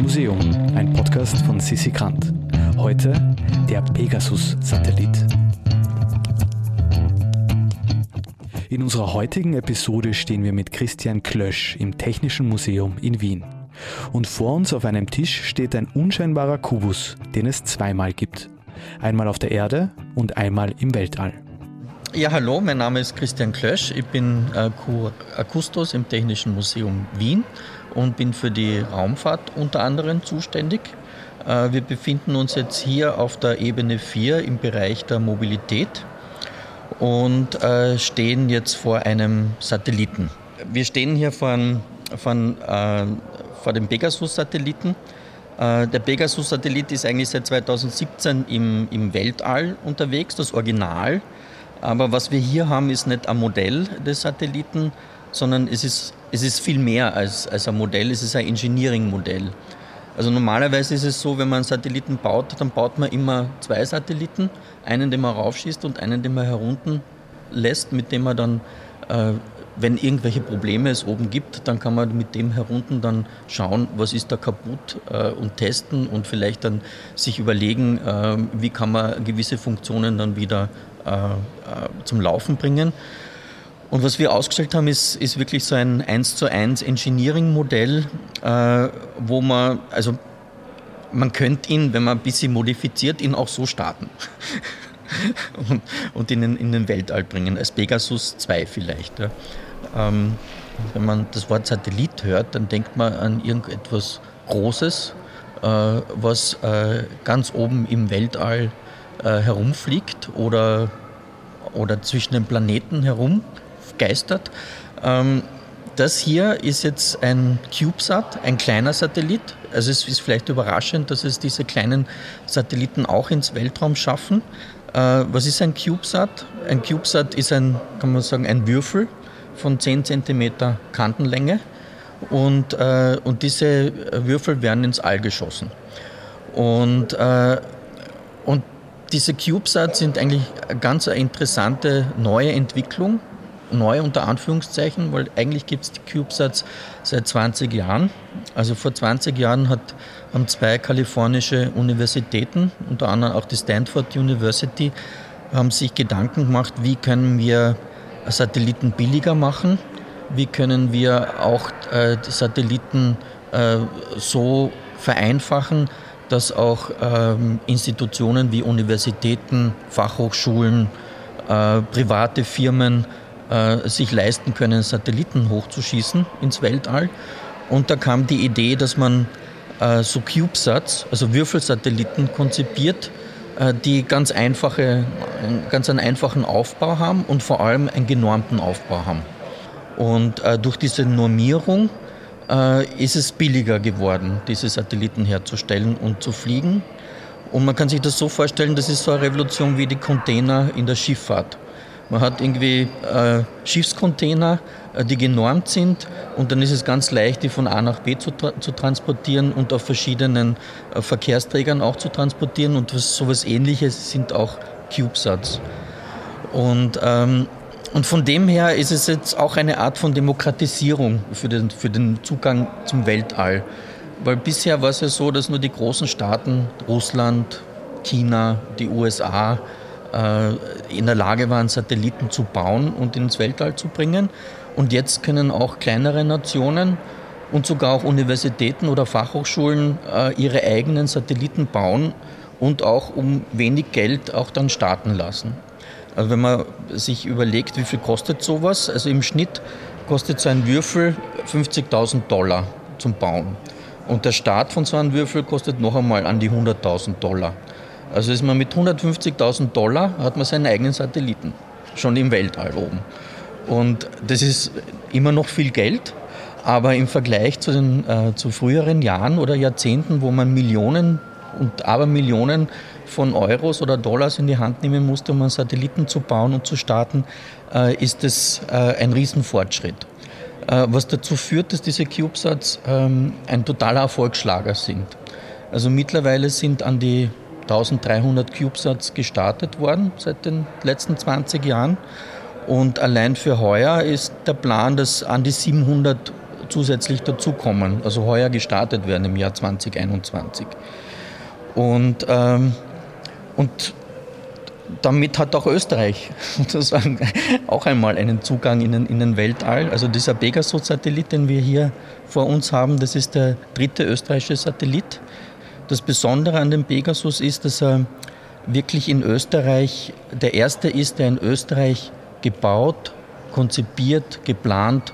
Museum, ein Podcast von Sissi Grant. Heute der Pegasus-Satellit. In unserer heutigen Episode stehen wir mit Christian Klösch im Technischen Museum in Wien. Und vor uns auf einem Tisch steht ein unscheinbarer Kubus, den es zweimal gibt. Einmal auf der Erde und einmal im Weltall. Ja, hallo, mein Name ist Christian Klösch. Ich bin äh, Kustos im Technischen Museum Wien und bin für die Raumfahrt unter anderem zuständig. Äh, wir befinden uns jetzt hier auf der Ebene 4 im Bereich der Mobilität und äh, stehen jetzt vor einem Satelliten. Wir stehen hier vor, von, äh, vor dem Pegasus-Satelliten. Äh, der Pegasus-Satellit ist eigentlich seit 2017 im, im Weltall unterwegs, das Original. Aber was wir hier haben, ist nicht ein Modell des Satelliten, sondern es ist, es ist viel mehr als, als ein Modell, es ist ein Engineering-Modell. Also normalerweise ist es so, wenn man einen Satelliten baut, dann baut man immer zwei Satelliten, einen, den man raufschießt und einen, den man herunten lässt, mit dem man dann, äh, wenn irgendwelche Probleme es oben gibt, dann kann man mit dem herunten dann schauen, was ist da kaputt äh, und testen und vielleicht dann sich überlegen, äh, wie kann man gewisse Funktionen dann wieder äh, äh, zum Laufen bringen. Und was wir ausgestellt haben, ist, ist wirklich so ein 1 zu 1 Engineering-Modell, äh, wo man, also man könnte ihn, wenn man ein bisschen modifiziert, ihn auch so starten. und, und ihn in, in, den Weltall bringen, als Pegasus 2 vielleicht. Ja. Ähm, wenn man das Wort Satellit hört, dann denkt man an irgendetwas Großes, äh, was äh, ganz oben im Weltall äh, herumfliegt oder, oder zwischen den Planeten herum geistert. Ähm, das hier ist jetzt ein CubeSat, ein kleiner Satellit. Also es ist vielleicht überraschend, dass es diese kleinen Satelliten auch ins Weltraum schaffen. Äh, was ist ein CubeSat? Ein CubeSat ist ein, kann man sagen, ein Würfel von 10 cm Kantenlänge und, äh, und diese Würfel werden ins All geschossen. Und, äh, und diese CubeSats sind eigentlich eine ganz interessante neue Entwicklung neu unter Anführungszeichen, weil eigentlich gibt es die CubeSats seit 20 Jahren. Also vor 20 Jahren hat, haben zwei kalifornische Universitäten, unter anderem auch die Stanford University, haben sich Gedanken gemacht, wie können wir Satelliten billiger machen, wie können wir auch äh, die Satelliten äh, so vereinfachen, dass auch ähm, Institutionen wie Universitäten, Fachhochschulen, äh, private Firmen äh, sich leisten können, Satelliten hochzuschießen ins Weltall. Und da kam die Idee, dass man äh, so CubeSats, also Würfelsatelliten konzipiert, äh, die ganz, einfache, ganz einen einfachen Aufbau haben und vor allem einen genormten Aufbau haben. Und äh, durch diese Normierung äh, ist es billiger geworden, diese Satelliten herzustellen und zu fliegen. Und man kann sich das so vorstellen, das ist so eine Revolution wie die Container in der Schifffahrt. Man hat irgendwie äh, Schiffscontainer, äh, die genormt sind und dann ist es ganz leicht, die von A nach B zu, tra zu transportieren und auf verschiedenen äh, Verkehrsträgern auch zu transportieren und was, sowas ähnliches sind auch CubeSats. Und, ähm, und von dem her ist es jetzt auch eine Art von Demokratisierung für den, für den Zugang zum Weltall. Weil bisher war es ja so, dass nur die großen Staaten, Russland, China, die USA, in der Lage waren, Satelliten zu bauen und ins Weltall zu bringen. Und jetzt können auch kleinere Nationen und sogar auch Universitäten oder Fachhochschulen äh, ihre eigenen Satelliten bauen und auch um wenig Geld auch dann starten lassen. Also wenn man sich überlegt, wie viel kostet sowas, also im Schnitt kostet so ein Würfel 50.000 Dollar zum Bauen. Und der Start von so einem Würfel kostet noch einmal an die 100.000 Dollar. Also ist man mit 150.000 Dollar, hat man seinen eigenen Satelliten, schon im Weltall oben. Und das ist immer noch viel Geld, aber im Vergleich zu, den, äh, zu früheren Jahren oder Jahrzehnten, wo man Millionen und Abermillionen von Euros oder Dollars in die Hand nehmen musste, um einen Satelliten zu bauen und zu starten, äh, ist das äh, ein Riesenfortschritt. Äh, was dazu führt, dass diese CubeSats ähm, ein totaler Erfolgsschlager sind. Also mittlerweile sind an die 1300 CubeSats gestartet worden seit den letzten 20 Jahren. Und allein für heuer ist der Plan, dass an die 700 zusätzlich dazukommen, also heuer gestartet werden im Jahr 2021. Und, ähm, und damit hat auch Österreich sozusagen auch einmal einen Zugang in den, in den Weltall. Also dieser Pegasus-Satellit, den wir hier vor uns haben, das ist der dritte österreichische Satellit. Das Besondere an dem Pegasus ist, dass er wirklich in Österreich der erste ist, der in Österreich gebaut, konzipiert, geplant,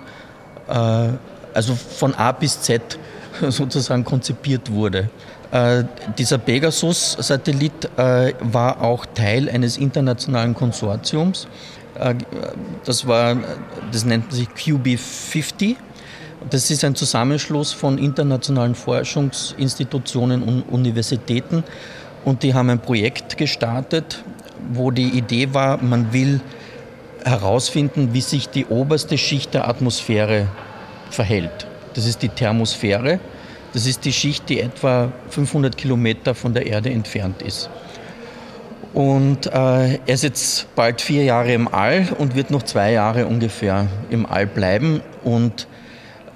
äh, also von A bis Z sozusagen konzipiert wurde. Äh, dieser Pegasus-Satellit äh, war auch Teil eines internationalen Konsortiums. Das, war, das nennt sich QB50. Das ist ein Zusammenschluss von internationalen Forschungsinstitutionen und Universitäten. Und die haben ein Projekt gestartet, wo die Idee war, man will herausfinden, wie sich die oberste Schicht der Atmosphäre verhält. Das ist die Thermosphäre. Das ist die Schicht, die etwa 500 Kilometer von der Erde entfernt ist. Und äh, er ist jetzt bald vier Jahre im All und wird noch zwei Jahre ungefähr im All bleiben. Und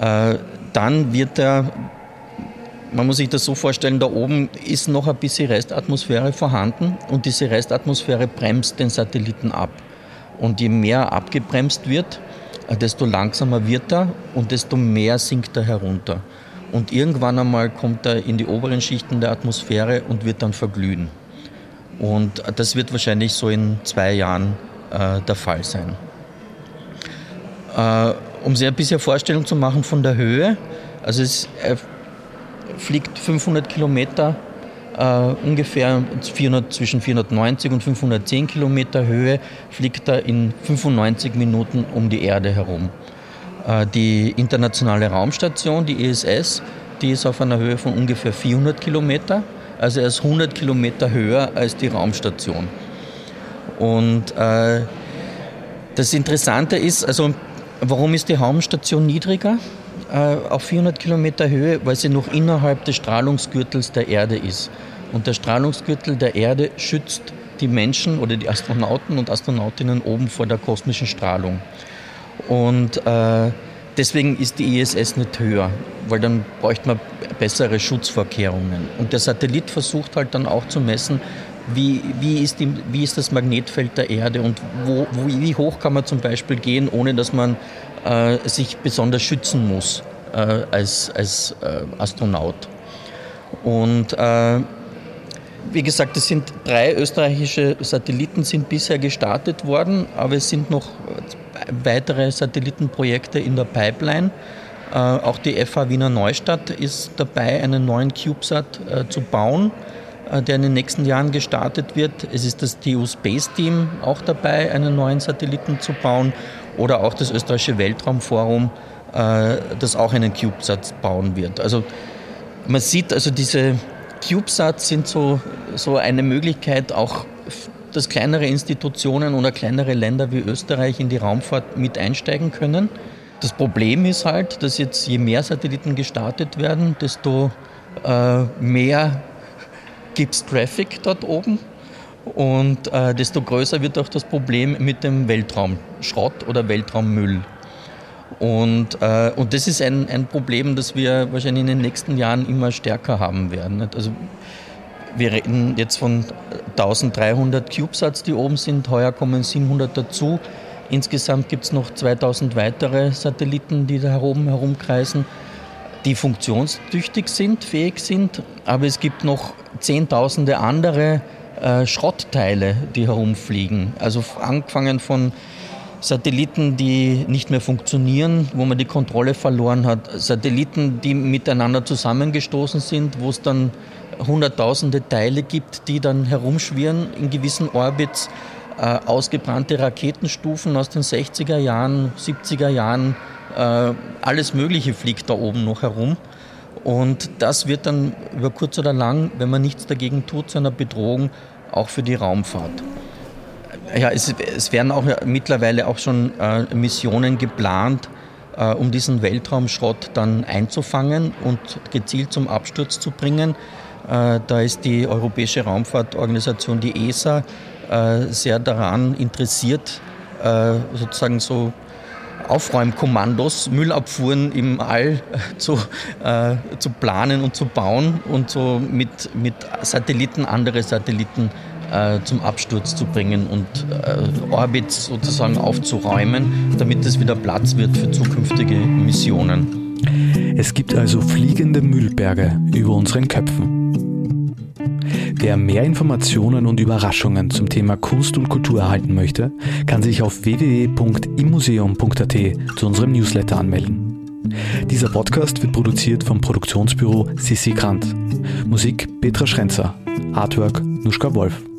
dann wird er, man muss sich das so vorstellen, da oben ist noch ein bisschen Restatmosphäre vorhanden und diese Restatmosphäre bremst den Satelliten ab. Und je mehr abgebremst wird, äh, desto langsamer wird er und desto mehr sinkt er herunter. Und irgendwann einmal kommt er in die oberen Schichten der Atmosphäre und wird dann verglühen. Und das wird wahrscheinlich so in zwei Jahren äh, der Fall sein. Äh, um sich ein bisschen Vorstellung zu machen von der Höhe, also es fliegt 500 Kilometer äh, ungefähr 400, zwischen 490 und 510 Kilometer Höhe fliegt er in 95 Minuten um die Erde herum. Äh, die internationale Raumstation, die ISS, die ist auf einer Höhe von ungefähr 400 Kilometer. Also er ist 100 Kilometer höher als die Raumstation. Und äh, das Interessante ist, also warum ist die Raumstation niedriger äh, auf 400 Kilometer Höhe? Weil sie noch innerhalb des Strahlungsgürtels der Erde ist. Und der Strahlungsgürtel der Erde schützt die Menschen oder die Astronauten und Astronautinnen oben vor der kosmischen Strahlung. Und äh, deswegen ist die ISS nicht höher, weil dann bräuchte man bessere Schutzvorkehrungen. Und der Satellit versucht halt dann auch zu messen, wie, wie, ist, die, wie ist das Magnetfeld der Erde und wo, wo, wie hoch kann man zum Beispiel gehen, ohne dass man äh, sich besonders schützen muss äh, als, als äh, Astronaut. Und äh, wie gesagt, es sind drei österreichische Satelliten sind bisher gestartet worden, aber es sind noch weitere Satellitenprojekte in der Pipeline. Äh, auch die FH Wiener Neustadt ist dabei, einen neuen CubeSat äh, zu bauen, der in den nächsten Jahren gestartet wird. Es ist das TU Space Team auch dabei, einen neuen Satelliten zu bauen. Oder auch das österreichische Weltraumforum, das auch einen CubeSat bauen wird. Also man sieht also diese CubeSats sind so, so eine Möglichkeit, auch dass kleinere Institutionen oder kleinere Länder wie Österreich in die Raumfahrt mit einsteigen können. Das Problem ist halt, dass jetzt je mehr Satelliten gestartet werden, desto äh, mehr gibt es Traffic dort oben und äh, desto größer wird auch das Problem mit dem Weltraumschrott oder Weltraummüll. Und, äh, und das ist ein, ein Problem, das wir wahrscheinlich in den nächsten Jahren immer stärker haben werden. Also wir reden jetzt von 1300 CubeSats, die oben sind. Heuer kommen 700 dazu. Insgesamt gibt es noch 2000 weitere Satelliten, die da oben herumkreisen, die funktionstüchtig sind, fähig sind. Aber es gibt noch Zehntausende andere äh, Schrottteile, die herumfliegen. Also angefangen von Satelliten, die nicht mehr funktionieren, wo man die Kontrolle verloren hat, Satelliten, die miteinander zusammengestoßen sind, wo es dann hunderttausende Teile gibt, die dann herumschwirren in gewissen Orbits, äh, ausgebrannte Raketenstufen aus den 60er Jahren, 70er Jahren, alles Mögliche fliegt da oben noch herum. Und das wird dann über kurz oder lang, wenn man nichts dagegen tut, zu einer Bedrohung auch für die Raumfahrt. Ja, es, es werden auch mittlerweile auch schon äh, Missionen geplant, äh, um diesen Weltraumschrott dann einzufangen und gezielt zum Absturz zu bringen. Äh, da ist die Europäische Raumfahrtorganisation, die ESA, äh, sehr daran interessiert, äh, sozusagen so Aufräumkommandos, Müllabfuhren im All zu, äh, zu planen und zu bauen und so mit, mit Satelliten, andere Satelliten äh, zum Absturz zu bringen und äh, Orbits sozusagen aufzuräumen, damit es wieder Platz wird für zukünftige Missionen. Es gibt also fliegende Müllberge über unseren Köpfen. Wer mehr Informationen und Überraschungen zum Thema Kunst und Kultur erhalten möchte, kann sich auf www.immuseum.at zu unserem Newsletter anmelden. Dieser Podcast wird produziert vom Produktionsbüro Sissi Grant. Musik Petra Schrenzer. Artwork Nuschka Wolf.